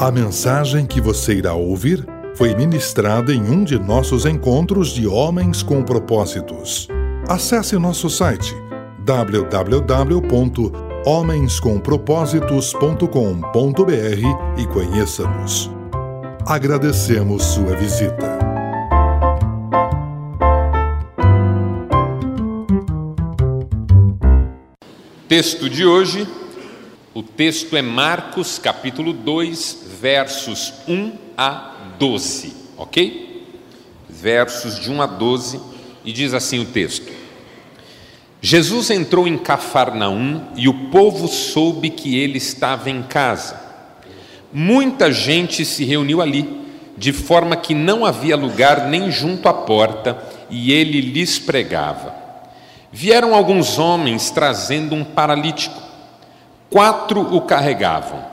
A mensagem que você irá ouvir foi ministrada em um de nossos encontros de Homens com Propósitos. Acesse nosso site www.homenscompropósitos.com.br e conheça-nos. Agradecemos sua visita. Texto de hoje, o texto é Marcos capítulo 2, versos 1 a 12, ok? Versos de 1 a 12, e diz assim o texto: Jesus entrou em Cafarnaum e o povo soube que ele estava em casa. Muita gente se reuniu ali, de forma que não havia lugar nem junto à porta, e ele lhes pregava. Vieram alguns homens trazendo um paralítico. Quatro o carregavam.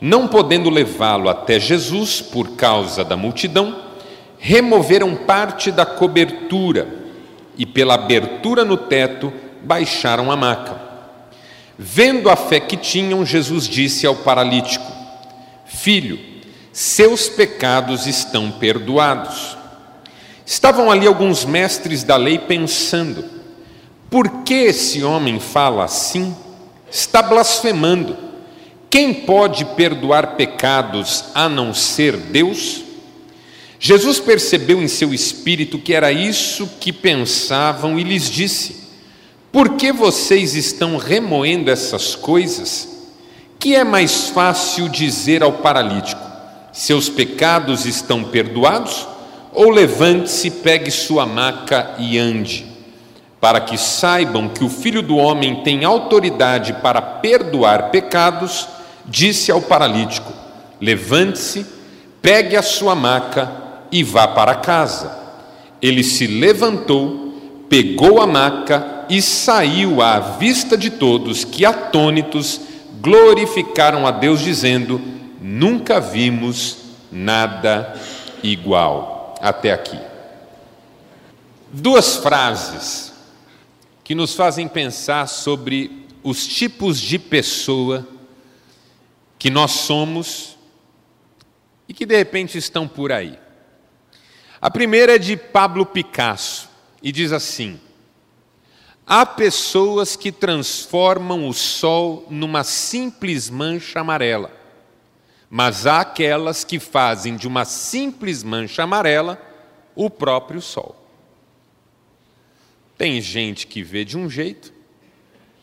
Não podendo levá-lo até Jesus por causa da multidão, removeram parte da cobertura e, pela abertura no teto, baixaram a maca. Vendo a fé que tinham, Jesus disse ao paralítico: Filho, seus pecados estão perdoados. Estavam ali alguns mestres da lei pensando: por que esse homem fala assim? Está blasfemando. Quem pode perdoar pecados a não ser Deus? Jesus percebeu em seu espírito que era isso que pensavam e lhes disse: Por que vocês estão remoendo essas coisas? Que é mais fácil dizer ao paralítico: Seus pecados estão perdoados? Ou levante-se, pegue sua maca e ande para que saibam que o Filho do Homem tem autoridade para perdoar pecados, disse ao paralítico: Levante-se, pegue a sua maca e vá para casa. Ele se levantou, pegou a maca e saiu à vista de todos, que atônitos glorificaram a Deus, dizendo: Nunca vimos nada igual. Até aqui. Duas frases que nos fazem pensar sobre os tipos de pessoa que nós somos e que de repente estão por aí. A primeira é de Pablo Picasso e diz assim: Há pessoas que transformam o sol numa simples mancha amarela, mas há aquelas que fazem de uma simples mancha amarela o próprio sol. Tem gente que vê de um jeito,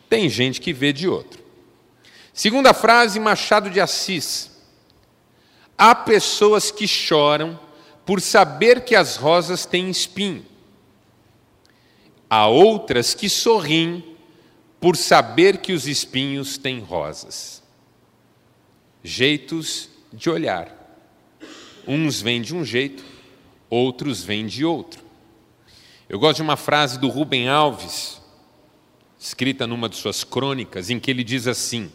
tem gente que vê de outro. Segunda frase, Machado de Assis. Há pessoas que choram por saber que as rosas têm espinho. Há outras que sorriem por saber que os espinhos têm rosas. Jeitos de olhar. Uns vêm de um jeito, outros vêm de outro. Eu gosto de uma frase do Rubem Alves, escrita numa de suas crônicas, em que ele diz assim: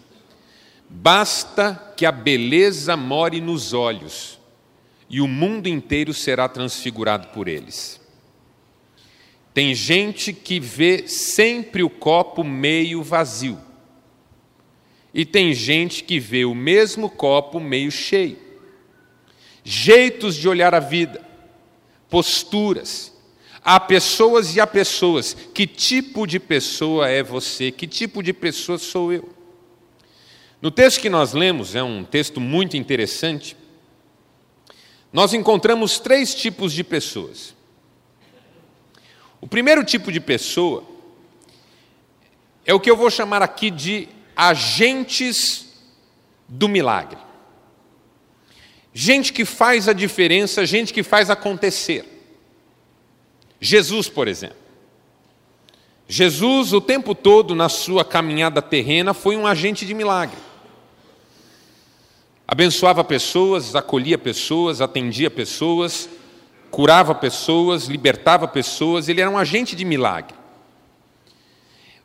Basta que a beleza more nos olhos, e o mundo inteiro será transfigurado por eles. Tem gente que vê sempre o copo meio vazio, e tem gente que vê o mesmo copo meio cheio. Jeitos de olhar a vida, posturas, Há pessoas e há pessoas. Que tipo de pessoa é você? Que tipo de pessoa sou eu? No texto que nós lemos, é um texto muito interessante, nós encontramos três tipos de pessoas. O primeiro tipo de pessoa é o que eu vou chamar aqui de agentes do milagre. Gente que faz a diferença, gente que faz acontecer. Jesus, por exemplo. Jesus, o tempo todo na sua caminhada terrena, foi um agente de milagre. Abençoava pessoas, acolhia pessoas, atendia pessoas, curava pessoas, libertava pessoas, ele era um agente de milagre.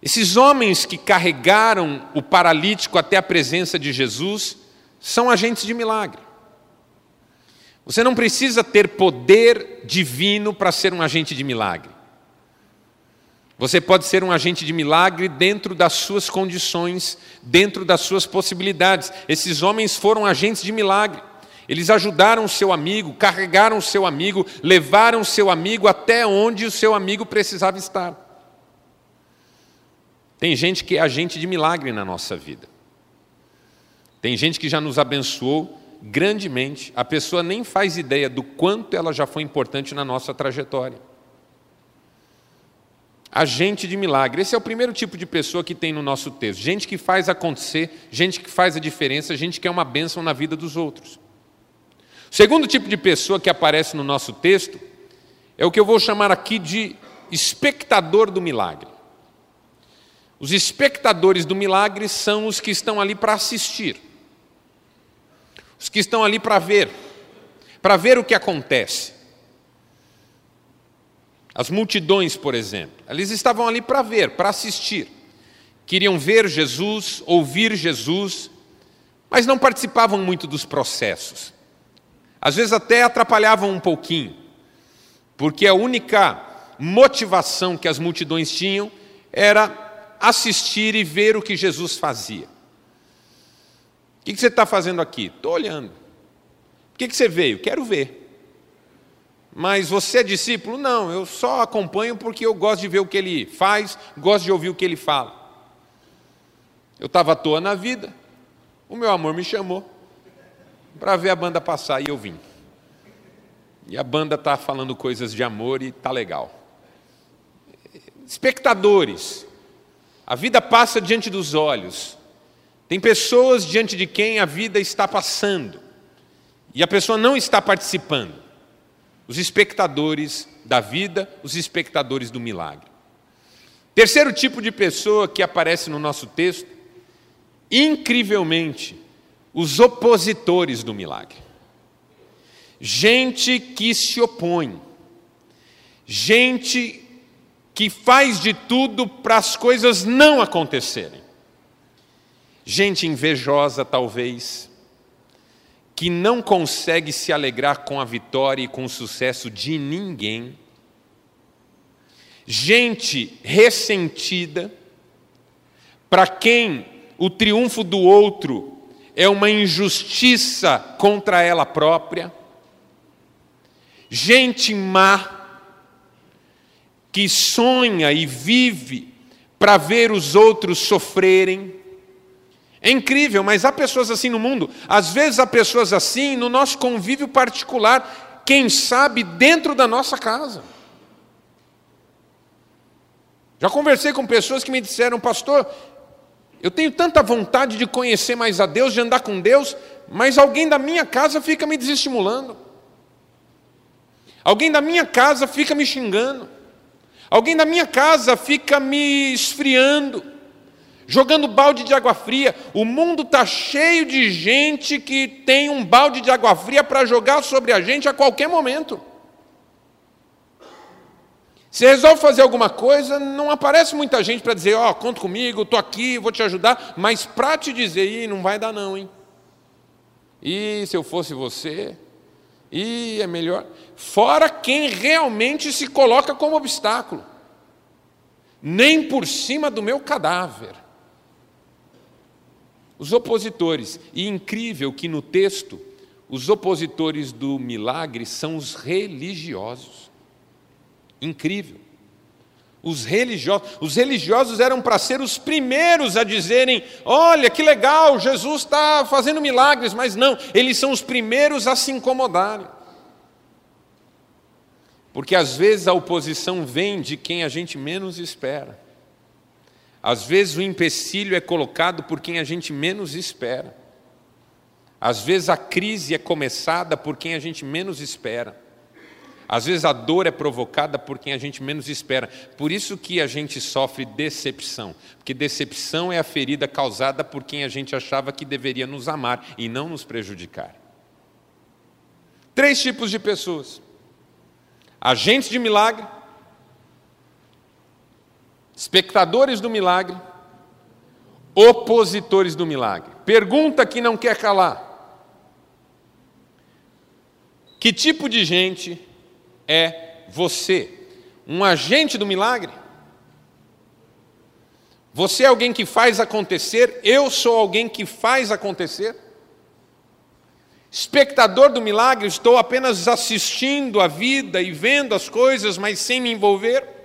Esses homens que carregaram o paralítico até a presença de Jesus são agentes de milagre. Você não precisa ter poder divino para ser um agente de milagre. Você pode ser um agente de milagre dentro das suas condições, dentro das suas possibilidades. Esses homens foram agentes de milagre. Eles ajudaram o seu amigo, carregaram o seu amigo, levaram o seu amigo até onde o seu amigo precisava estar. Tem gente que é agente de milagre na nossa vida. Tem gente que já nos abençoou grandemente. A pessoa nem faz ideia do quanto ela já foi importante na nossa trajetória. Agente de milagre. Esse é o primeiro tipo de pessoa que tem no nosso texto. Gente que faz acontecer, gente que faz a diferença, gente que é uma bênção na vida dos outros. O segundo tipo de pessoa que aparece no nosso texto é o que eu vou chamar aqui de espectador do milagre. Os espectadores do milagre são os que estão ali para assistir, os que estão ali para ver, para ver o que acontece. As multidões, por exemplo, eles estavam ali para ver, para assistir. Queriam ver Jesus, ouvir Jesus, mas não participavam muito dos processos. Às vezes até atrapalhavam um pouquinho, porque a única motivação que as multidões tinham era assistir e ver o que Jesus fazia. O que você está fazendo aqui? Estou olhando. Por que você veio? Quero ver. Mas você é discípulo? Não, eu só acompanho porque eu gosto de ver o que ele faz, gosto de ouvir o que ele fala. Eu estava à toa na vida, o meu amor me chamou, para ver a banda passar e eu vim. E a banda está falando coisas de amor e está legal. Espectadores, a vida passa diante dos olhos. Tem pessoas diante de quem a vida está passando e a pessoa não está participando. Os espectadores da vida, os espectadores do milagre. Terceiro tipo de pessoa que aparece no nosso texto, incrivelmente, os opositores do milagre. Gente que se opõe, gente que faz de tudo para as coisas não acontecerem. Gente invejosa, talvez, que não consegue se alegrar com a vitória e com o sucesso de ninguém. Gente ressentida, para quem o triunfo do outro é uma injustiça contra ela própria. Gente má, que sonha e vive para ver os outros sofrerem. É incrível, mas há pessoas assim no mundo. Às vezes há pessoas assim no nosso convívio particular, quem sabe dentro da nossa casa. Já conversei com pessoas que me disseram, pastor, eu tenho tanta vontade de conhecer mais a Deus, de andar com Deus, mas alguém da minha casa fica me desestimulando. Alguém da minha casa fica me xingando. Alguém da minha casa fica me esfriando, jogando balde de água fria. O mundo está cheio de gente que tem um balde de água fria para jogar sobre a gente a qualquer momento. Você resolve fazer alguma coisa, não aparece muita gente para dizer, ó, oh, conta comigo, estou aqui, vou te ajudar, mas para te dizer, Ih, não vai dar não, hein? E se eu fosse você? E é melhor. Fora quem realmente se coloca como obstáculo. Nem por cima do meu cadáver. Os opositores. E incrível que no texto, os opositores do milagre são os religiosos. Incrível. Os religiosos, os religiosos eram para ser os primeiros a dizerem: olha que legal, Jesus está fazendo milagres, mas não, eles são os primeiros a se incomodarem. Porque às vezes a oposição vem de quem a gente menos espera. Às vezes o empecilho é colocado por quem a gente menos espera. Às vezes a crise é começada por quem a gente menos espera. Às vezes a dor é provocada por quem a gente menos espera. Por isso que a gente sofre decepção. Porque decepção é a ferida causada por quem a gente achava que deveria nos amar e não nos prejudicar. Três tipos de pessoas: agentes de milagre, espectadores do milagre, opositores do milagre. Pergunta que não quer calar. Que tipo de gente é você um agente do milagre? Você é alguém que faz acontecer, eu sou alguém que faz acontecer? Espectador do milagre, estou apenas assistindo a vida e vendo as coisas, mas sem me envolver?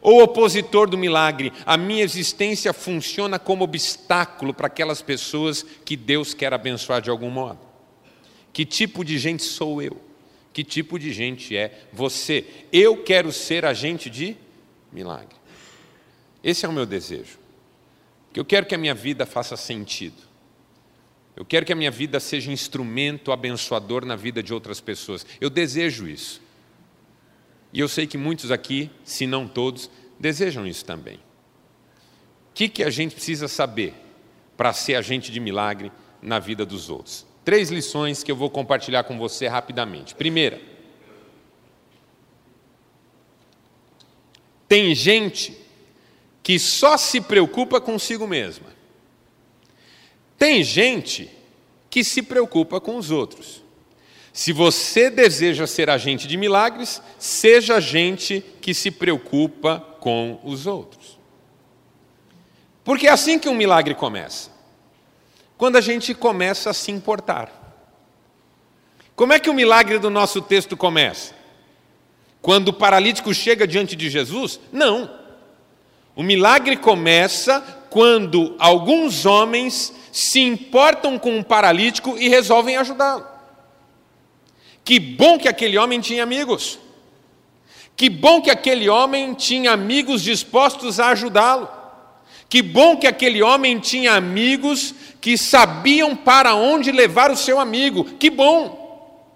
Ou opositor do milagre, a minha existência funciona como obstáculo para aquelas pessoas que Deus quer abençoar de algum modo? Que tipo de gente sou eu? Que tipo de gente é você? Eu quero ser agente de milagre. Esse é o meu desejo. Eu quero que a minha vida faça sentido. Eu quero que a minha vida seja instrumento abençoador na vida de outras pessoas. Eu desejo isso. E eu sei que muitos aqui, se não todos, desejam isso também. O que, que a gente precisa saber para ser agente de milagre na vida dos outros? Três lições que eu vou compartilhar com você rapidamente. Primeira, tem gente que só se preocupa consigo mesma. Tem gente que se preocupa com os outros. Se você deseja ser agente de milagres, seja agente que se preocupa com os outros. Porque é assim que um milagre começa. Quando a gente começa a se importar. Como é que o milagre do nosso texto começa? Quando o paralítico chega diante de Jesus? Não. O milagre começa quando alguns homens se importam com um paralítico e resolvem ajudá-lo. Que bom que aquele homem tinha amigos. Que bom que aquele homem tinha amigos dispostos a ajudá-lo. Que bom que aquele homem tinha amigos que sabiam para onde levar o seu amigo. Que bom!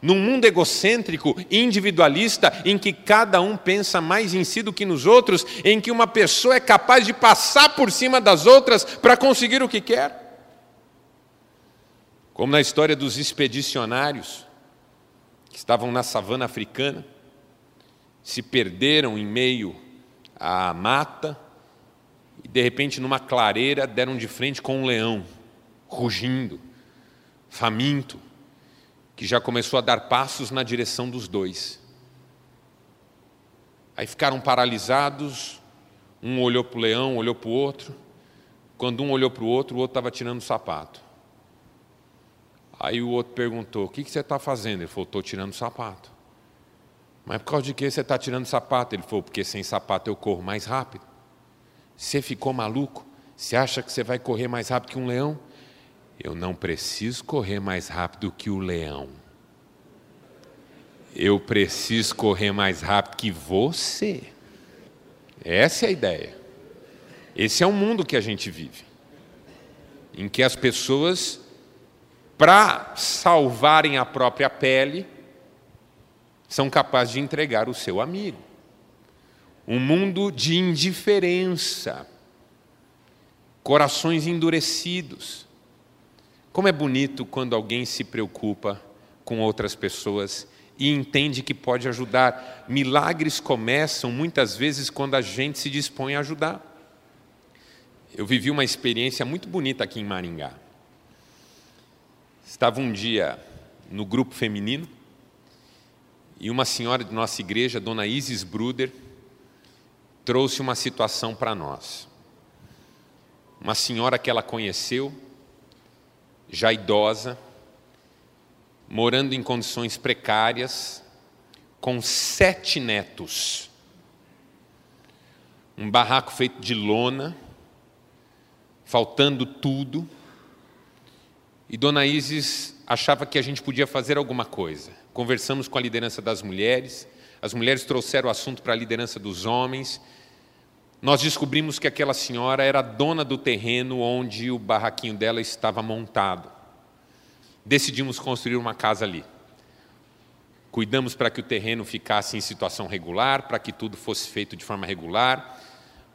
Num mundo egocêntrico, individualista, em que cada um pensa mais em si do que nos outros, em que uma pessoa é capaz de passar por cima das outras para conseguir o que quer. Como na história dos expedicionários, que estavam na savana africana, se perderam em meio à mata e, de repente, numa clareira, deram de frente com um leão, rugindo, faminto, que já começou a dar passos na direção dos dois. Aí ficaram paralisados, um olhou para o leão, olhou para o outro. Quando um olhou para o outro, o outro estava tirando o sapato. Aí o outro perguntou: O que, que você está fazendo? Ele falou: Estou tirando sapato. Mas por causa de que você está tirando sapato? Ele falou: Porque sem sapato eu corro mais rápido. Você ficou maluco? Você acha que você vai correr mais rápido que um leão? Eu não preciso correr mais rápido que o leão. Eu preciso correr mais rápido que você. Essa é a ideia. Esse é o mundo que a gente vive, em que as pessoas para salvarem a própria pele, são capazes de entregar o seu amigo. Um mundo de indiferença, corações endurecidos. Como é bonito quando alguém se preocupa com outras pessoas e entende que pode ajudar. Milagres começam muitas vezes quando a gente se dispõe a ajudar. Eu vivi uma experiência muito bonita aqui em Maringá. Estava um dia no grupo feminino e uma senhora de nossa igreja, dona Isis Bruder, trouxe uma situação para nós. Uma senhora que ela conheceu, já idosa, morando em condições precárias, com sete netos. Um barraco feito de lona, faltando tudo e Dona Isis achava que a gente podia fazer alguma coisa. Conversamos com a liderança das mulheres, as mulheres trouxeram o assunto para a liderança dos homens. Nós descobrimos que aquela senhora era dona do terreno onde o barraquinho dela estava montado. Decidimos construir uma casa ali. Cuidamos para que o terreno ficasse em situação regular, para que tudo fosse feito de forma regular.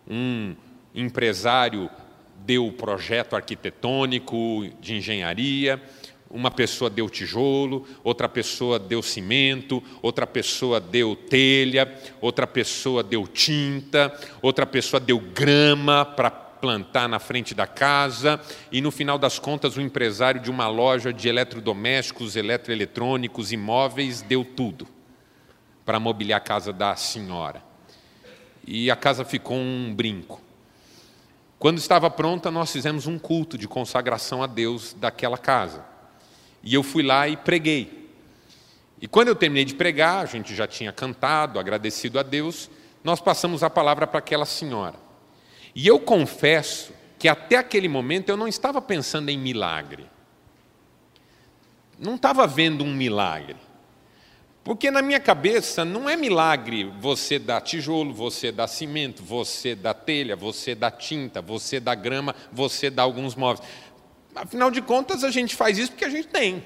Um empresário deu o projeto arquitetônico de engenharia, uma pessoa deu tijolo, outra pessoa deu cimento, outra pessoa deu telha, outra pessoa deu tinta, outra pessoa deu grama para plantar na frente da casa, e no final das contas o empresário de uma loja de eletrodomésticos, eletroeletrônicos, imóveis deu tudo para mobiliar a casa da senhora. E a casa ficou um brinco. Quando estava pronta, nós fizemos um culto de consagração a Deus daquela casa. E eu fui lá e preguei. E quando eu terminei de pregar, a gente já tinha cantado, agradecido a Deus, nós passamos a palavra para aquela senhora. E eu confesso que até aquele momento eu não estava pensando em milagre. Não estava vendo um milagre. Porque na minha cabeça não é milagre você dar tijolo, você dar cimento, você dar telha, você dar tinta, você dar grama, você dar alguns móveis. Afinal de contas, a gente faz isso porque a gente tem.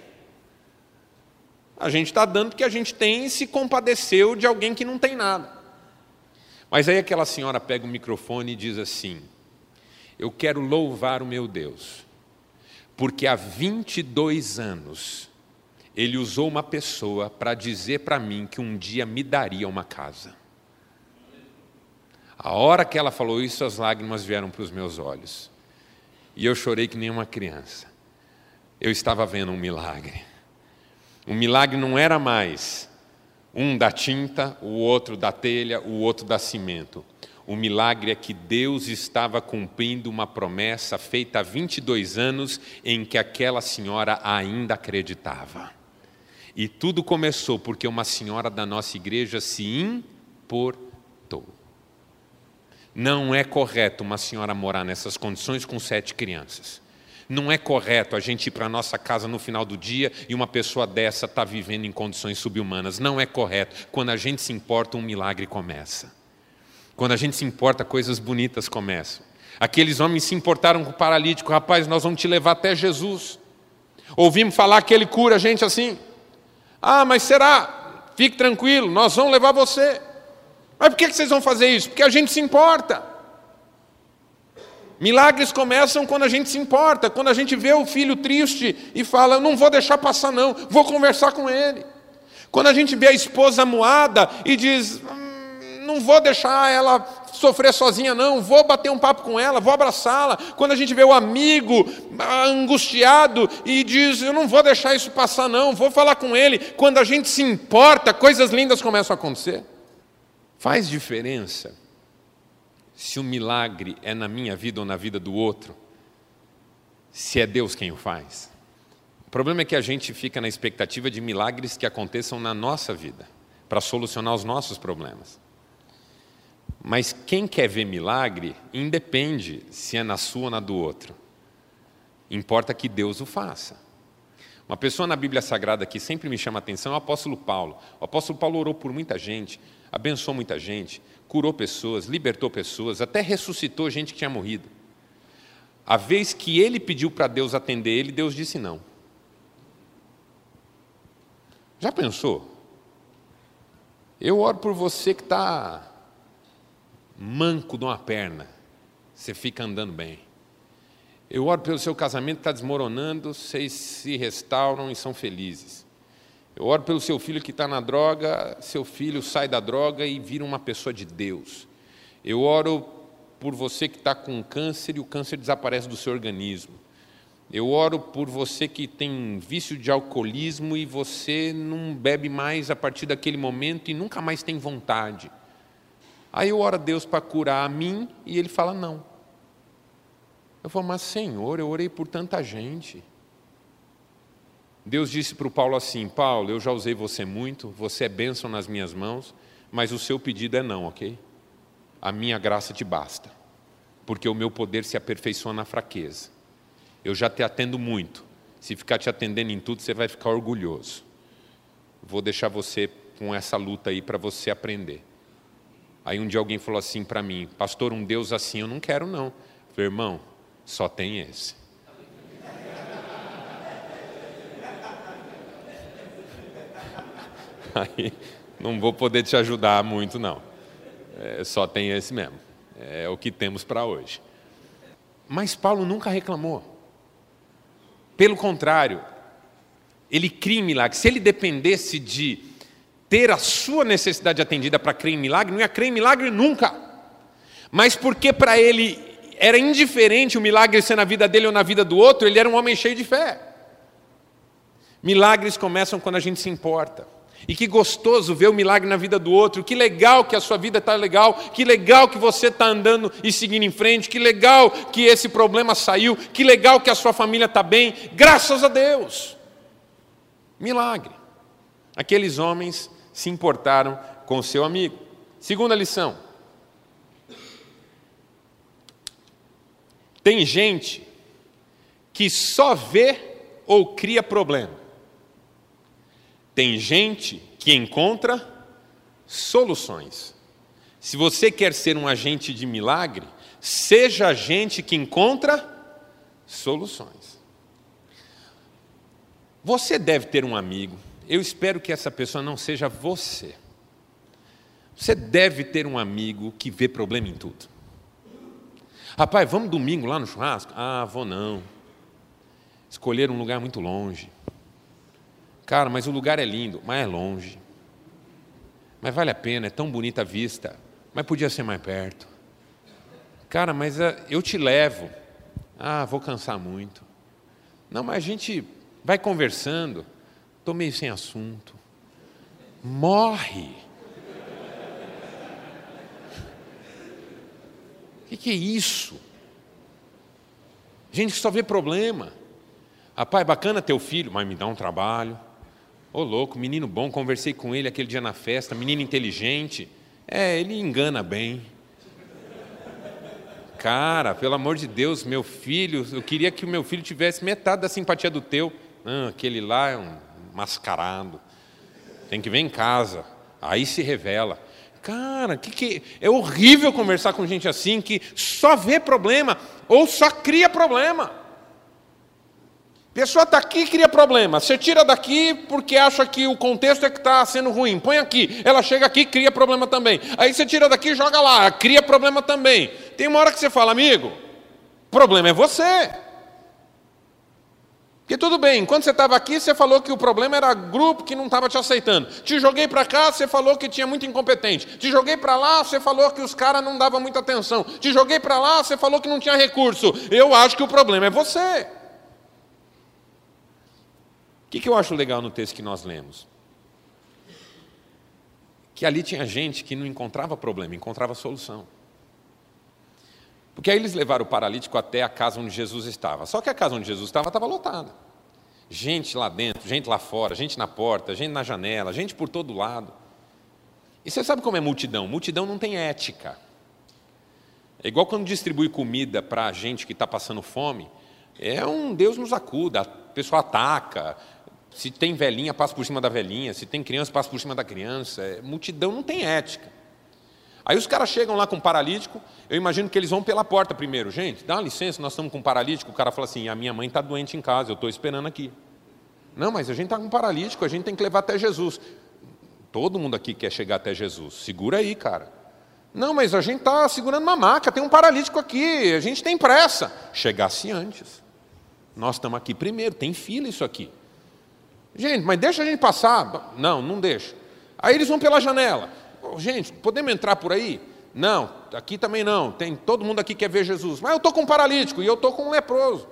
A gente está dando porque a gente tem e se compadeceu de alguém que não tem nada. Mas aí aquela senhora pega o microfone e diz assim: Eu quero louvar o meu Deus, porque há 22 anos ele usou uma pessoa para dizer para mim que um dia me daria uma casa. A hora que ela falou isso, as lágrimas vieram para os meus olhos. E eu chorei que nem uma criança. Eu estava vendo um milagre. O milagre não era mais um da tinta, o outro da telha, o outro da cimento. O milagre é que Deus estava cumprindo uma promessa feita há 22 anos em que aquela senhora ainda acreditava. E tudo começou porque uma senhora da nossa igreja se importou. Não é correto uma senhora morar nessas condições com sete crianças. Não é correto a gente ir para a nossa casa no final do dia e uma pessoa dessa está vivendo em condições subhumanas. Não é correto. Quando a gente se importa, um milagre começa. Quando a gente se importa, coisas bonitas começam. Aqueles homens se importaram com o paralítico. Rapaz, nós vamos te levar até Jesus. Ouvimos falar que ele cura a gente assim. Ah, mas será? Fique tranquilo, nós vamos levar você. Mas por que vocês vão fazer isso? Porque a gente se importa. Milagres começam quando a gente se importa, quando a gente vê o filho triste e fala: não vou deixar passar, não, vou conversar com ele. Quando a gente vê a esposa moada e diz: hum, não vou deixar ela sofrer sozinha, não, vou bater um papo com ela, vou abraçá-la. Quando a gente vê o amigo angustiado e diz: Eu não vou deixar isso passar, não, vou falar com ele. Quando a gente se importa, coisas lindas começam a acontecer. Faz diferença se o milagre é na minha vida ou na vida do outro, se é Deus quem o faz. O problema é que a gente fica na expectativa de milagres que aconteçam na nossa vida, para solucionar os nossos problemas. Mas quem quer ver milagre, independe se é na sua ou na do outro. Importa que Deus o faça. Uma pessoa na Bíblia Sagrada que sempre me chama a atenção é o apóstolo Paulo. O apóstolo Paulo orou por muita gente, abençoou muita gente, curou pessoas, libertou pessoas, até ressuscitou gente que tinha morrido. A vez que ele pediu para Deus atender ele, Deus disse não. Já pensou? Eu oro por você que está manco de uma perna, você fica andando bem. Eu oro pelo seu casamento que está desmoronando, vocês se restauram e são felizes. Eu oro pelo seu filho que está na droga, seu filho sai da droga e vira uma pessoa de Deus. Eu oro por você que está com câncer e o câncer desaparece do seu organismo. Eu oro por você que tem vício de alcoolismo e você não bebe mais a partir daquele momento e nunca mais tem vontade. Aí eu oro a Deus para curar a mim e ele fala não. Eu falo, mas Senhor, eu orei por tanta gente. Deus disse para o Paulo assim: Paulo, eu já usei você muito, você é bênção nas minhas mãos, mas o seu pedido é não, ok? A minha graça te basta, porque o meu poder se aperfeiçoa na fraqueza. Eu já te atendo muito, se ficar te atendendo em tudo, você vai ficar orgulhoso. Vou deixar você com essa luta aí para você aprender. Aí um dia alguém falou assim para mim, pastor, um Deus assim eu não quero não. Eu falei, irmão, só tem esse. Aí não vou poder te ajudar muito não. É, só tem esse mesmo. É o que temos para hoje. Mas Paulo nunca reclamou. Pelo contrário, ele cria milagres. Se ele dependesse de ter a sua necessidade atendida para crer em milagre, não ia crer em milagre nunca. Mas porque para ele era indiferente o milagre ser na vida dele ou na vida do outro, ele era um homem cheio de fé. Milagres começam quando a gente se importa. E que gostoso ver o milagre na vida do outro. Que legal que a sua vida está legal. Que legal que você está andando e seguindo em frente. Que legal que esse problema saiu. Que legal que a sua família está bem. Graças a Deus. Milagre. Aqueles homens se importaram com o seu amigo. Segunda lição. Tem gente que só vê ou cria problema. Tem gente que encontra soluções. Se você quer ser um agente de milagre, seja agente que encontra soluções. Você deve ter um amigo, eu espero que essa pessoa não seja você. Você deve ter um amigo que vê problema em tudo. Rapaz, vamos domingo lá no churrasco? Ah, vou não. Escolher um lugar muito longe. Cara, mas o lugar é lindo, mas é longe. Mas vale a pena, é tão bonita a vista, mas podia ser mais perto. Cara, mas uh, eu te levo. Ah, vou cansar muito. Não, mas a gente vai conversando. Estou meio sem assunto. Morre. O que, que é isso? Gente que só vê problema. Rapaz, bacana teu filho, mas me dá um trabalho. Ô louco, menino bom, conversei com ele aquele dia na festa, menino inteligente. É, ele engana bem. Cara, pelo amor de Deus, meu filho, eu queria que o meu filho tivesse metade da simpatia do teu. Ah, aquele lá é um mascarado. Tem que ver em casa. Aí se revela. Cara, que, que é horrível conversar com gente assim que só vê problema ou só cria problema. Pessoa está aqui e cria problema. Você tira daqui porque acha que o contexto é que está sendo ruim. Põe aqui. Ela chega aqui e cria problema também. Aí você tira daqui e joga lá. Cria problema também. Tem uma hora que você fala, amigo, problema é você. Porque tudo bem, enquanto você estava aqui, você falou que o problema era grupo que não estava te aceitando. Te joguei para cá, você falou que tinha muito incompetente. Te joguei para lá, você falou que os caras não davam muita atenção. Te joguei para lá, você falou que não tinha recurso. Eu acho que o problema é você. O que, que eu acho legal no texto que nós lemos? Que ali tinha gente que não encontrava problema, encontrava solução. Porque aí eles levaram o paralítico até a casa onde Jesus estava. Só que a casa onde Jesus estava estava lotada. Gente lá dentro, gente lá fora, gente na porta, gente na janela, gente por todo lado. E você sabe como é multidão? Multidão não tem ética. É igual quando distribui comida para gente que está passando fome. É um Deus nos acuda, a pessoa ataca, se tem velhinha, passa por cima da velhinha. Se tem criança, passa por cima da criança. É, multidão não tem ética. Aí os caras chegam lá com um paralítico, eu imagino que eles vão pela porta primeiro. Gente, dá licença, nós estamos com um paralítico. O cara fala assim: a minha mãe está doente em casa, eu estou esperando aqui. Não, mas a gente está com um paralítico, a gente tem que levar até Jesus. Todo mundo aqui quer chegar até Jesus. Segura aí, cara. Não, mas a gente está segurando uma maca, tem um paralítico aqui, a gente tem pressa. Chegasse antes. Nós estamos aqui primeiro, tem fila isso aqui. Gente, mas deixa a gente passar. Não, não deixa. Aí eles vão pela janela. Gente, podemos entrar por aí? Não, aqui também não. Tem todo mundo aqui quer ver Jesus. Mas eu estou com um paralítico e eu estou com um leproso.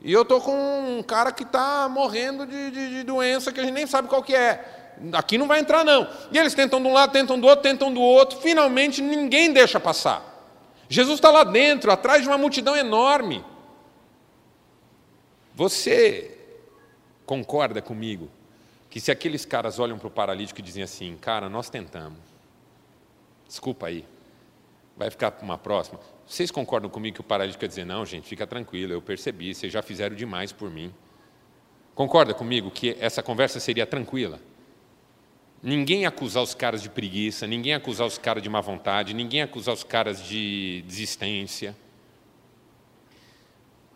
E eu estou com um cara que está morrendo de, de, de, doença que a gente nem sabe qual que é. Aqui não vai entrar, não. E eles tentam de um lado, tentam do outro, tentam do outro. Finalmente ninguém deixa passar. Jesus está lá dentro, atrás de uma multidão enorme. Você concorda comigo que se aqueles caras olham para o paralítico e dizem assim, cara, nós tentamos, desculpa aí, vai ficar para uma próxima. Vocês concordam comigo que o paralítico ia dizer, não, gente, fica tranquilo, eu percebi, vocês já fizeram demais por mim. Concorda comigo que essa conversa seria tranquila? Ninguém acusar os caras de preguiça, ninguém acusar os caras de má vontade, ninguém acusar os caras de desistência.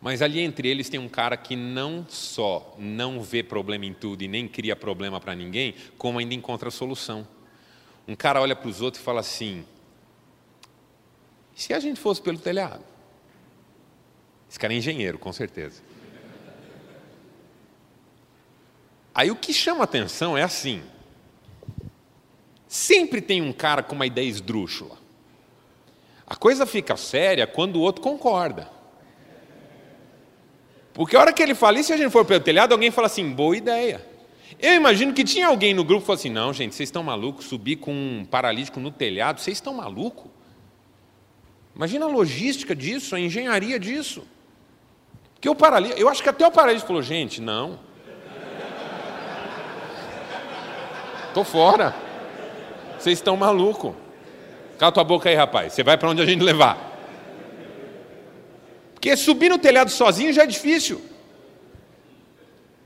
Mas ali entre eles tem um cara que não só não vê problema em tudo e nem cria problema para ninguém, como ainda encontra solução. Um cara olha para os outros e fala assim: se a gente fosse pelo telhado? Esse cara é engenheiro, com certeza. Aí o que chama atenção é assim: sempre tem um cara com uma ideia esdrúxula. A coisa fica séria quando o outro concorda. Porque a hora que ele fala, e se a gente for pelo telhado, alguém fala assim, boa ideia. Eu imagino que tinha alguém no grupo que falou assim, não, gente, vocês estão malucos, subir com um paralítico no telhado, vocês estão malucos? Imagina a logística disso, a engenharia disso. Que o paralítico, eu acho que até o paralítico falou, gente, não. tô fora. Vocês estão maluco. Cala tua boca aí, rapaz. Você vai para onde a gente levar. Porque subir no telhado sozinho já é difícil.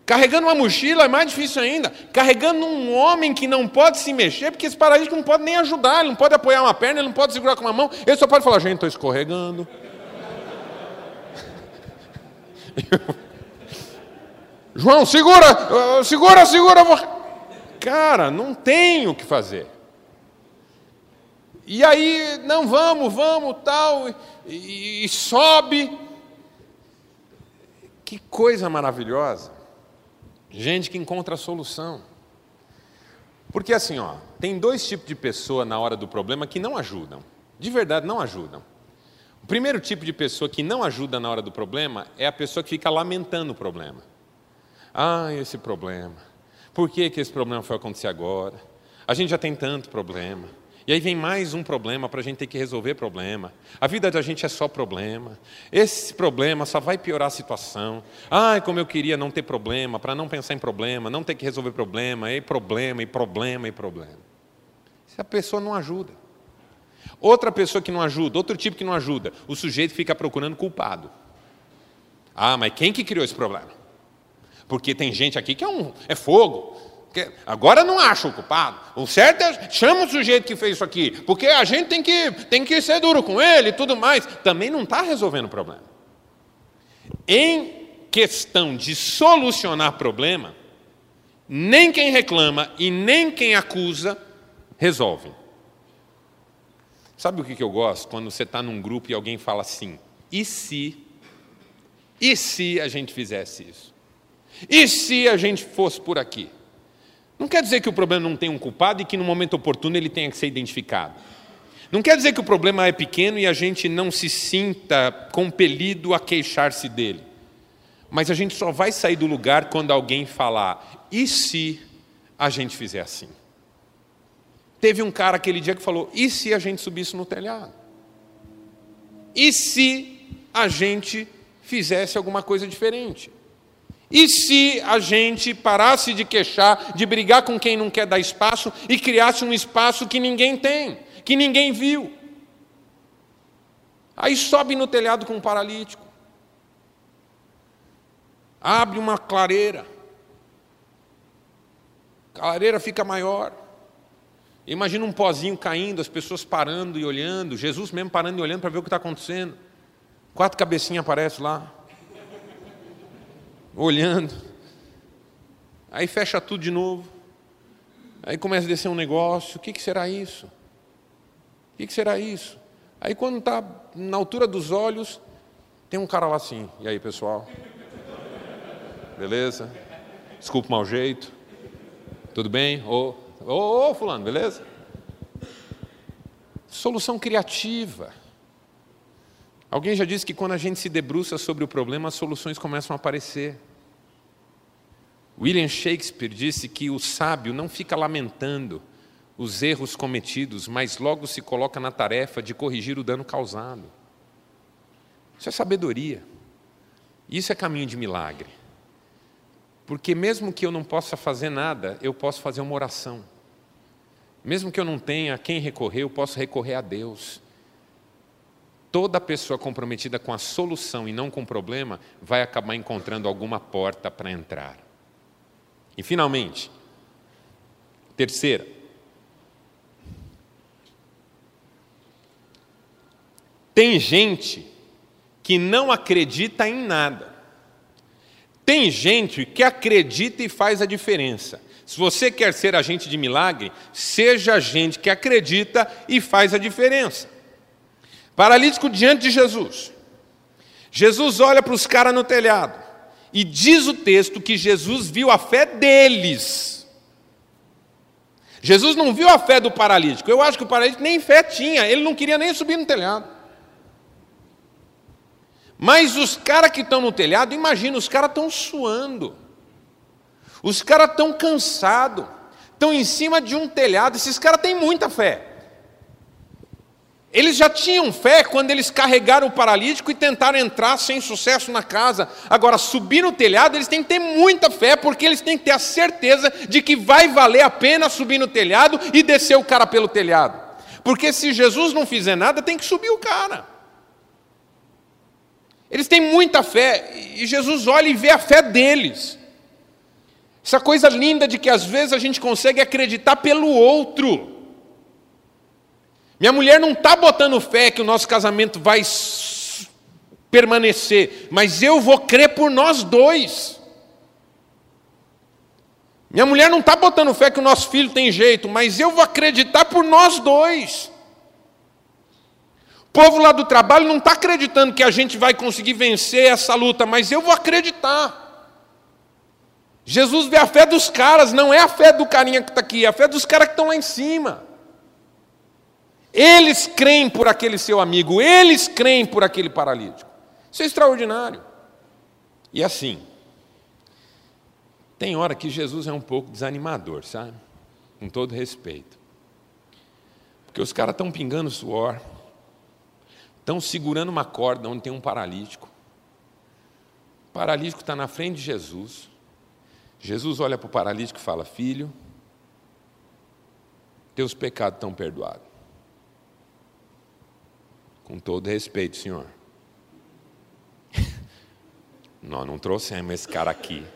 Carregando uma mochila é mais difícil ainda. Carregando um homem que não pode se mexer, porque esse paralítico não pode nem ajudar, ele não pode apoiar uma perna, ele não pode segurar com uma mão, ele só pode falar, gente, estou escorregando. João, segura, segura, segura. Cara, não tem o que fazer. E aí, não, vamos, vamos, tal, e, e sobe. Que coisa maravilhosa. Gente que encontra a solução. Porque assim, ó, tem dois tipos de pessoa na hora do problema que não ajudam. De verdade, não ajudam. O primeiro tipo de pessoa que não ajuda na hora do problema é a pessoa que fica lamentando o problema. Ah, esse problema. Por que, que esse problema foi acontecer agora? A gente já tem tanto problema. E aí vem mais um problema para a gente ter que resolver problema. A vida da gente é só problema. Esse problema só vai piorar a situação. Ai, como eu queria não ter problema, para não pensar em problema, não ter que resolver problema, e problema, e problema, e problema. Se a pessoa não ajuda. Outra pessoa que não ajuda, outro tipo que não ajuda, o sujeito fica procurando culpado. Ah, mas quem que criou esse problema? Porque tem gente aqui que é, um, é fogo. Agora não acha o culpado. O certo é chama o sujeito que fez isso aqui, porque a gente tem que, tem que ser duro com ele e tudo mais. Também não está resolvendo o problema. Em questão de solucionar problema, nem quem reclama e nem quem acusa resolvem. Sabe o que eu gosto? Quando você está num grupo e alguém fala assim: e se? E se a gente fizesse isso? E se a gente fosse por aqui? Não quer dizer que o problema não tem um culpado e que no momento oportuno ele tenha que ser identificado. Não quer dizer que o problema é pequeno e a gente não se sinta compelido a queixar-se dele. Mas a gente só vai sair do lugar quando alguém falar: e se a gente fizer assim? Teve um cara aquele dia que falou: e se a gente subisse no telhado? E se a gente fizesse alguma coisa diferente? E se a gente parasse de queixar, de brigar com quem não quer dar espaço e criasse um espaço que ninguém tem, que ninguém viu? Aí sobe no telhado com um paralítico, abre uma clareira, a clareira fica maior. Imagina um pozinho caindo, as pessoas parando e olhando, Jesus mesmo parando e olhando para ver o que está acontecendo. Quatro cabecinhas aparecem lá olhando. Aí fecha tudo de novo. Aí começa a descer um negócio. O que, que será isso? O que, que será isso? Aí quando está na altura dos olhos, tem um cara lá assim. E aí, pessoal? Beleza? Desculpa o mau jeito. Tudo bem? Ô, ô, ô, fulano, beleza? Solução criativa. Alguém já disse que quando a gente se debruça sobre o problema, as soluções começam a aparecer. William Shakespeare disse que o sábio não fica lamentando os erros cometidos, mas logo se coloca na tarefa de corrigir o dano causado. Isso é sabedoria. Isso é caminho de milagre. Porque mesmo que eu não possa fazer nada, eu posso fazer uma oração. Mesmo que eu não tenha a quem recorrer, eu posso recorrer a Deus. Toda pessoa comprometida com a solução e não com o problema vai acabar encontrando alguma porta para entrar. E, finalmente, terceira, tem gente que não acredita em nada. Tem gente que acredita e faz a diferença. Se você quer ser agente de milagre, seja gente que acredita e faz a diferença. Paralítico diante de Jesus. Jesus olha para os caras no telhado e diz o texto que Jesus viu a fé deles. Jesus não viu a fé do paralítico. Eu acho que o paralítico nem fé tinha, ele não queria nem subir no telhado. Mas os caras que estão no telhado, imagina, os caras estão suando. Os caras estão cansados. Estão em cima de um telhado. Esses caras têm muita fé. Eles já tinham fé quando eles carregaram o paralítico e tentaram entrar sem sucesso na casa. Agora, subir no telhado, eles têm que ter muita fé, porque eles têm que ter a certeza de que vai valer a pena subir no telhado e descer o cara pelo telhado. Porque se Jesus não fizer nada, tem que subir o cara. Eles têm muita fé e Jesus olha e vê a fé deles. Essa coisa linda de que às vezes a gente consegue acreditar pelo outro. Minha mulher não está botando fé que o nosso casamento vai permanecer, mas eu vou crer por nós dois. Minha mulher não está botando fé que o nosso filho tem jeito, mas eu vou acreditar por nós dois. O povo lá do trabalho não está acreditando que a gente vai conseguir vencer essa luta, mas eu vou acreditar. Jesus vê a fé dos caras, não é a fé do carinha que está aqui, é a fé dos caras que estão lá em cima. Eles creem por aquele seu amigo, eles creem por aquele paralítico. Isso é extraordinário. E assim, tem hora que Jesus é um pouco desanimador, sabe? Com todo respeito. Porque os caras estão pingando suor, estão segurando uma corda onde tem um paralítico. O paralítico está na frente de Jesus. Jesus olha para o paralítico e fala: Filho, teus pecados estão perdoados. Com todo respeito, senhor. Nós não trouxemos esse cara aqui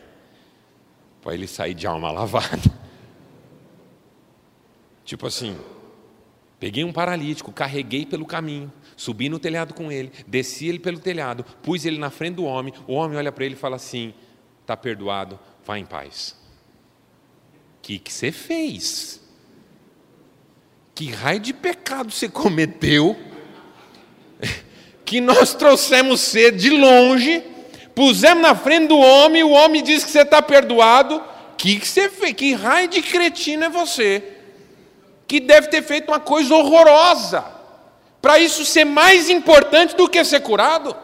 para ele sair de alma lavada. Tipo assim, peguei um paralítico, carreguei pelo caminho, subi no telhado com ele, desci ele pelo telhado, pus ele na frente do homem. O homem olha para ele e fala assim: está perdoado, vá em paz. Que, que você fez? Que raio de pecado você cometeu? que nós trouxemos você de longe, pusemos na frente do homem, o homem diz que você está perdoado. Que, que você fez? Que raio de cretino é você? Que deve ter feito uma coisa horrorosa, para isso ser mais importante do que ser curado.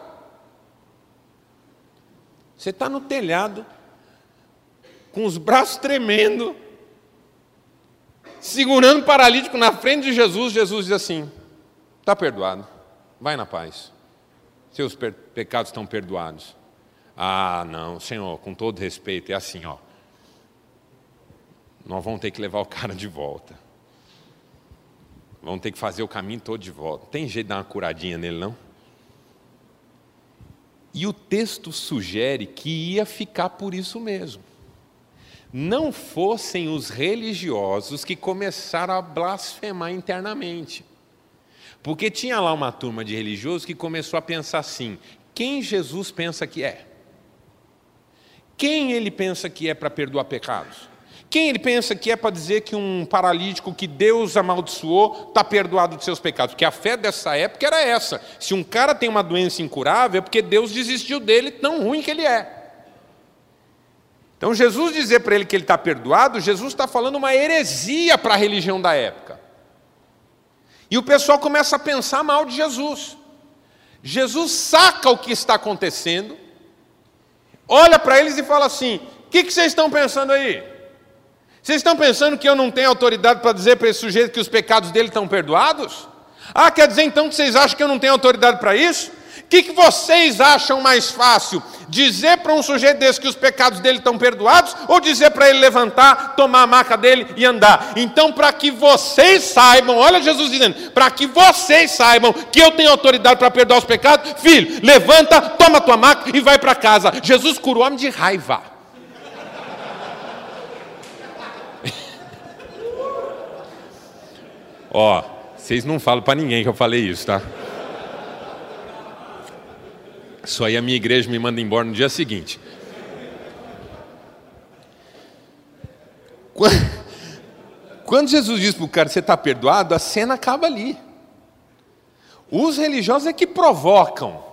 Você está no telhado, com os braços tremendo, segurando o paralítico na frente de Jesus. Jesus diz assim: está perdoado. Vai na paz. Seus pecados estão perdoados. Ah, não, Senhor, com todo respeito, é assim, ó. Nós vamos ter que levar o cara de volta. Vamos ter que fazer o caminho todo de volta. Tem jeito de dar uma curadinha nele, não? E o texto sugere que ia ficar por isso mesmo. Não fossem os religiosos que começaram a blasfemar internamente. Porque tinha lá uma turma de religiosos que começou a pensar assim: quem Jesus pensa que é? Quem ele pensa que é para perdoar pecados? Quem ele pensa que é para dizer que um paralítico que Deus amaldiçoou está perdoado de seus pecados? Porque a fé dessa época era essa: se um cara tem uma doença incurável, é porque Deus desistiu dele, tão ruim que ele é. Então, Jesus dizer para ele que ele está perdoado, Jesus está falando uma heresia para a religião da época. E o pessoal começa a pensar mal de Jesus. Jesus saca o que está acontecendo, olha para eles e fala assim: O que, que vocês estão pensando aí? Vocês estão pensando que eu não tenho autoridade para dizer para esse sujeito que os pecados dele estão perdoados? Ah, quer dizer então que vocês acham que eu não tenho autoridade para isso? Que, que vocês acham mais fácil? dizer para um sujeito desse que os pecados dele estão perdoados, ou dizer para ele levantar, tomar a maca dele e andar. Então, para que vocês saibam, olha Jesus dizendo, para que vocês saibam que eu tenho autoridade para perdoar os pecados, filho, levanta, toma tua maca e vai para casa. Jesus curou o homem de raiva. Ó, vocês não falam para ninguém que eu falei isso, tá? Isso aí a minha igreja me manda embora no dia seguinte. Quando Jesus diz para o cara, você está perdoado, a cena acaba ali. Os religiosos é que provocam,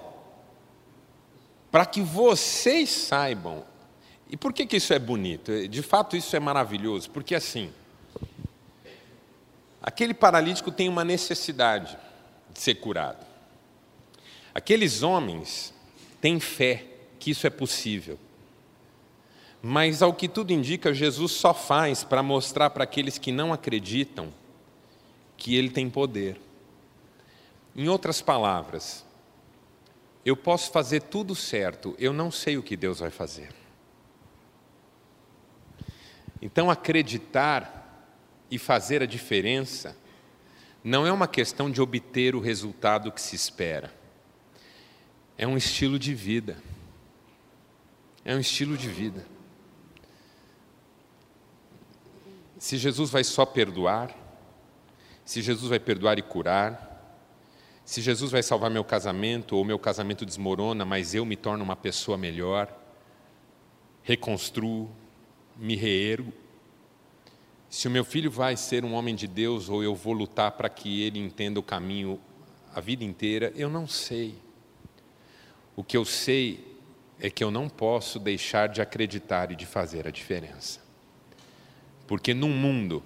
para que vocês saibam. E por que, que isso é bonito? De fato, isso é maravilhoso, porque assim, aquele paralítico tem uma necessidade de ser curado. Aqueles homens tem fé que isso é possível. Mas, ao que tudo indica, Jesus só faz para mostrar para aqueles que não acreditam que Ele tem poder. Em outras palavras, eu posso fazer tudo certo, eu não sei o que Deus vai fazer. Então, acreditar e fazer a diferença não é uma questão de obter o resultado que se espera, é um estilo de vida. É um estilo de vida. Se Jesus vai só perdoar, se Jesus vai perdoar e curar, se Jesus vai salvar meu casamento ou meu casamento desmorona, mas eu me torno uma pessoa melhor, reconstruo, me reergo. Se o meu filho vai ser um homem de Deus ou eu vou lutar para que ele entenda o caminho a vida inteira, eu não sei. O que eu sei é que eu não posso deixar de acreditar e de fazer a diferença. Porque num mundo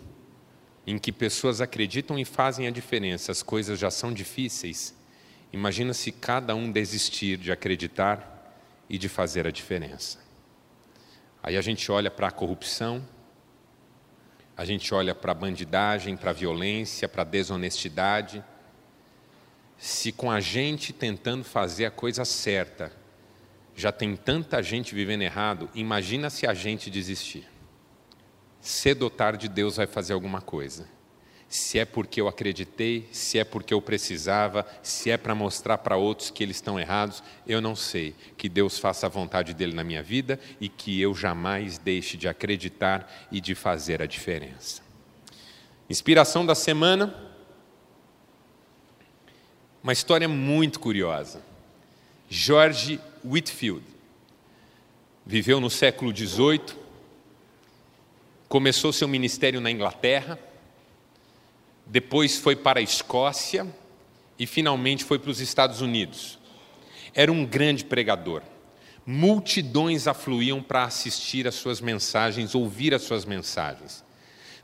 em que pessoas acreditam e fazem a diferença, as coisas já são difíceis, imagina se cada um desistir de acreditar e de fazer a diferença. Aí a gente olha para a corrupção, a gente olha para a bandidagem, para a violência, para a desonestidade. Se com a gente tentando fazer a coisa certa, já tem tanta gente vivendo errado, imagina se a gente desistir. Cedo ou tarde Deus vai fazer alguma coisa. Se é porque eu acreditei, se é porque eu precisava, se é para mostrar para outros que eles estão errados, eu não sei. Que Deus faça a vontade dele na minha vida e que eu jamais deixe de acreditar e de fazer a diferença. Inspiração da semana. Uma história muito curiosa. George Whitfield. Viveu no século XVIII, começou seu ministério na Inglaterra, depois foi para a Escócia e finalmente foi para os Estados Unidos. Era um grande pregador. Multidões afluíam para assistir às suas mensagens, ouvir as suas mensagens.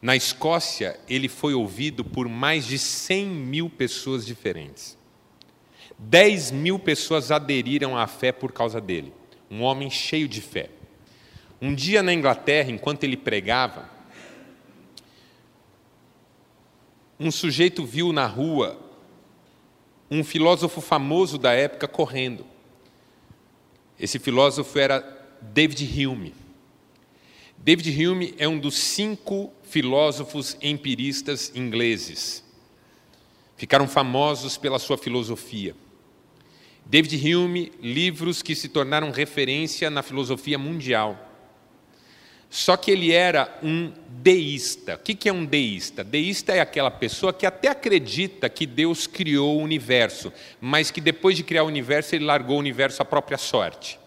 Na Escócia, ele foi ouvido por mais de 100 mil pessoas diferentes. 10 mil pessoas aderiram à fé por causa dele. Um homem cheio de fé. Um dia na Inglaterra, enquanto ele pregava, um sujeito viu na rua um filósofo famoso da época correndo. Esse filósofo era David Hume. David Hume é um dos cinco filósofos empiristas ingleses. Ficaram famosos pela sua filosofia. David Hume, livros que se tornaram referência na filosofia mundial. Só que ele era um deísta. O que é um deísta? Deísta é aquela pessoa que até acredita que Deus criou o universo, mas que depois de criar o universo, ele largou o universo à própria sorte.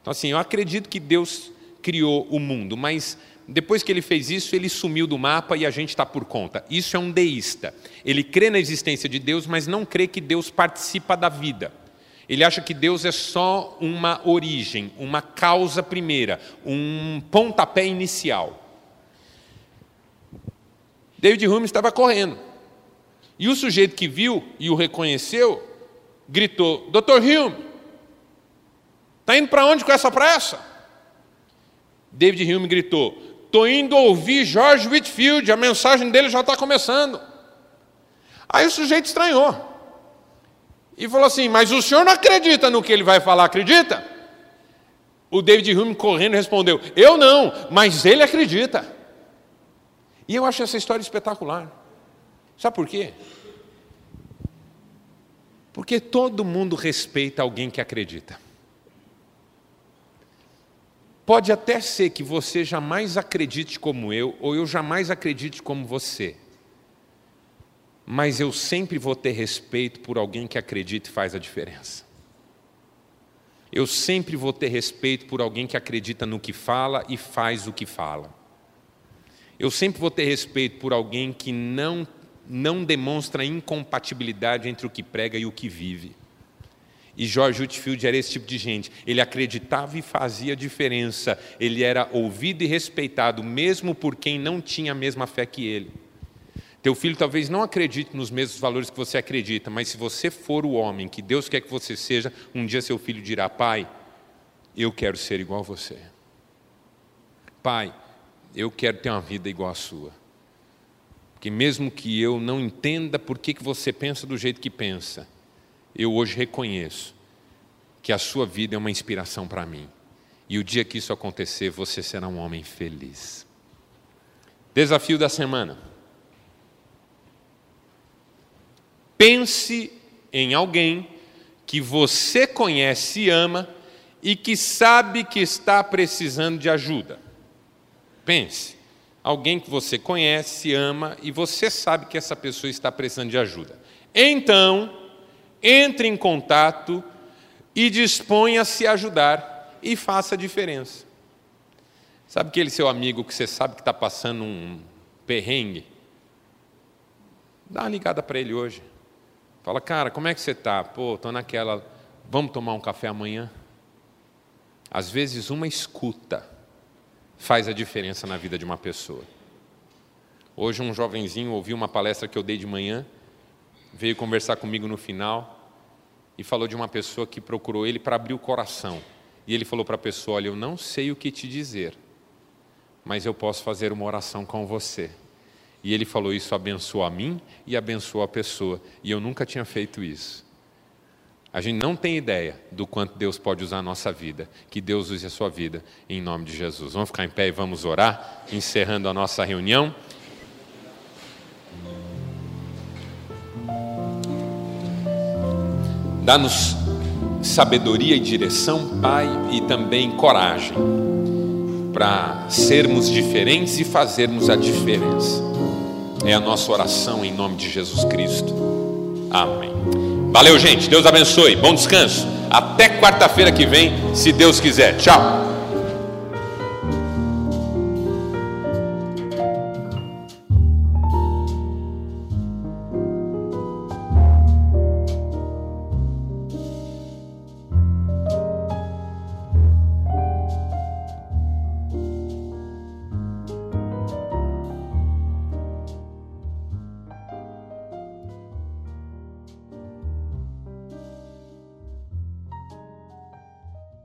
Então, assim, eu acredito que Deus criou o mundo, mas depois que ele fez isso, ele sumiu do mapa e a gente está por conta. Isso é um deísta. Ele crê na existência de Deus, mas não crê que Deus participa da vida. Ele acha que Deus é só uma origem, uma causa primeira, um pontapé inicial. David Hume estava correndo. E o sujeito que viu e o reconheceu gritou: Doutor Hume, está indo para onde com essa pressa? David Hume gritou: Estou indo ouvir George Whitfield, a mensagem dele já está começando. Aí o sujeito estranhou. E falou assim: Mas o senhor não acredita no que ele vai falar, acredita? O David Hume correndo respondeu: Eu não, mas ele acredita. E eu acho essa história espetacular. Sabe por quê? Porque todo mundo respeita alguém que acredita. Pode até ser que você jamais acredite como eu, ou eu jamais acredite como você mas eu sempre vou ter respeito por alguém que acredita e faz a diferença. Eu sempre vou ter respeito por alguém que acredita no que fala e faz o que fala. Eu sempre vou ter respeito por alguém que não, não demonstra incompatibilidade entre o que prega e o que vive. E George Whitfield era esse tipo de gente. Ele acreditava e fazia diferença. Ele era ouvido e respeitado, mesmo por quem não tinha a mesma fé que ele. Teu filho talvez não acredite nos mesmos valores que você acredita, mas se você for o homem que Deus quer que você seja, um dia seu filho dirá: Pai, eu quero ser igual a você. Pai, eu quero ter uma vida igual à sua. Porque mesmo que eu não entenda por que, que você pensa do jeito que pensa, eu hoje reconheço que a sua vida é uma inspiração para mim. E o dia que isso acontecer, você será um homem feliz. Desafio da semana. Pense em alguém que você conhece e ama e que sabe que está precisando de ajuda. Pense. Alguém que você conhece, ama e você sabe que essa pessoa está precisando de ajuda. Então, entre em contato e disponha a se ajudar e faça a diferença. Sabe aquele seu amigo que você sabe que está passando um perrengue? Dá uma ligada para ele hoje. Fala, cara, como é que você está? Pô, estou naquela. Vamos tomar um café amanhã? Às vezes, uma escuta faz a diferença na vida de uma pessoa. Hoje, um jovenzinho ouviu uma palestra que eu dei de manhã, veio conversar comigo no final e falou de uma pessoa que procurou ele para abrir o coração. E ele falou para a pessoa: Olha, eu não sei o que te dizer, mas eu posso fazer uma oração com você. E ele falou: Isso abençoou a mim e abençoou a pessoa. E eu nunca tinha feito isso. A gente não tem ideia do quanto Deus pode usar a nossa vida. Que Deus use a sua vida, em nome de Jesus. Vamos ficar em pé e vamos orar, encerrando a nossa reunião. Dá-nos sabedoria e direção, Pai, e também coragem para sermos diferentes e fazermos a diferença. É a nossa oração em nome de Jesus Cristo. Amém. Valeu, gente. Deus abençoe. Bom descanso. Até quarta-feira que vem, se Deus quiser. Tchau.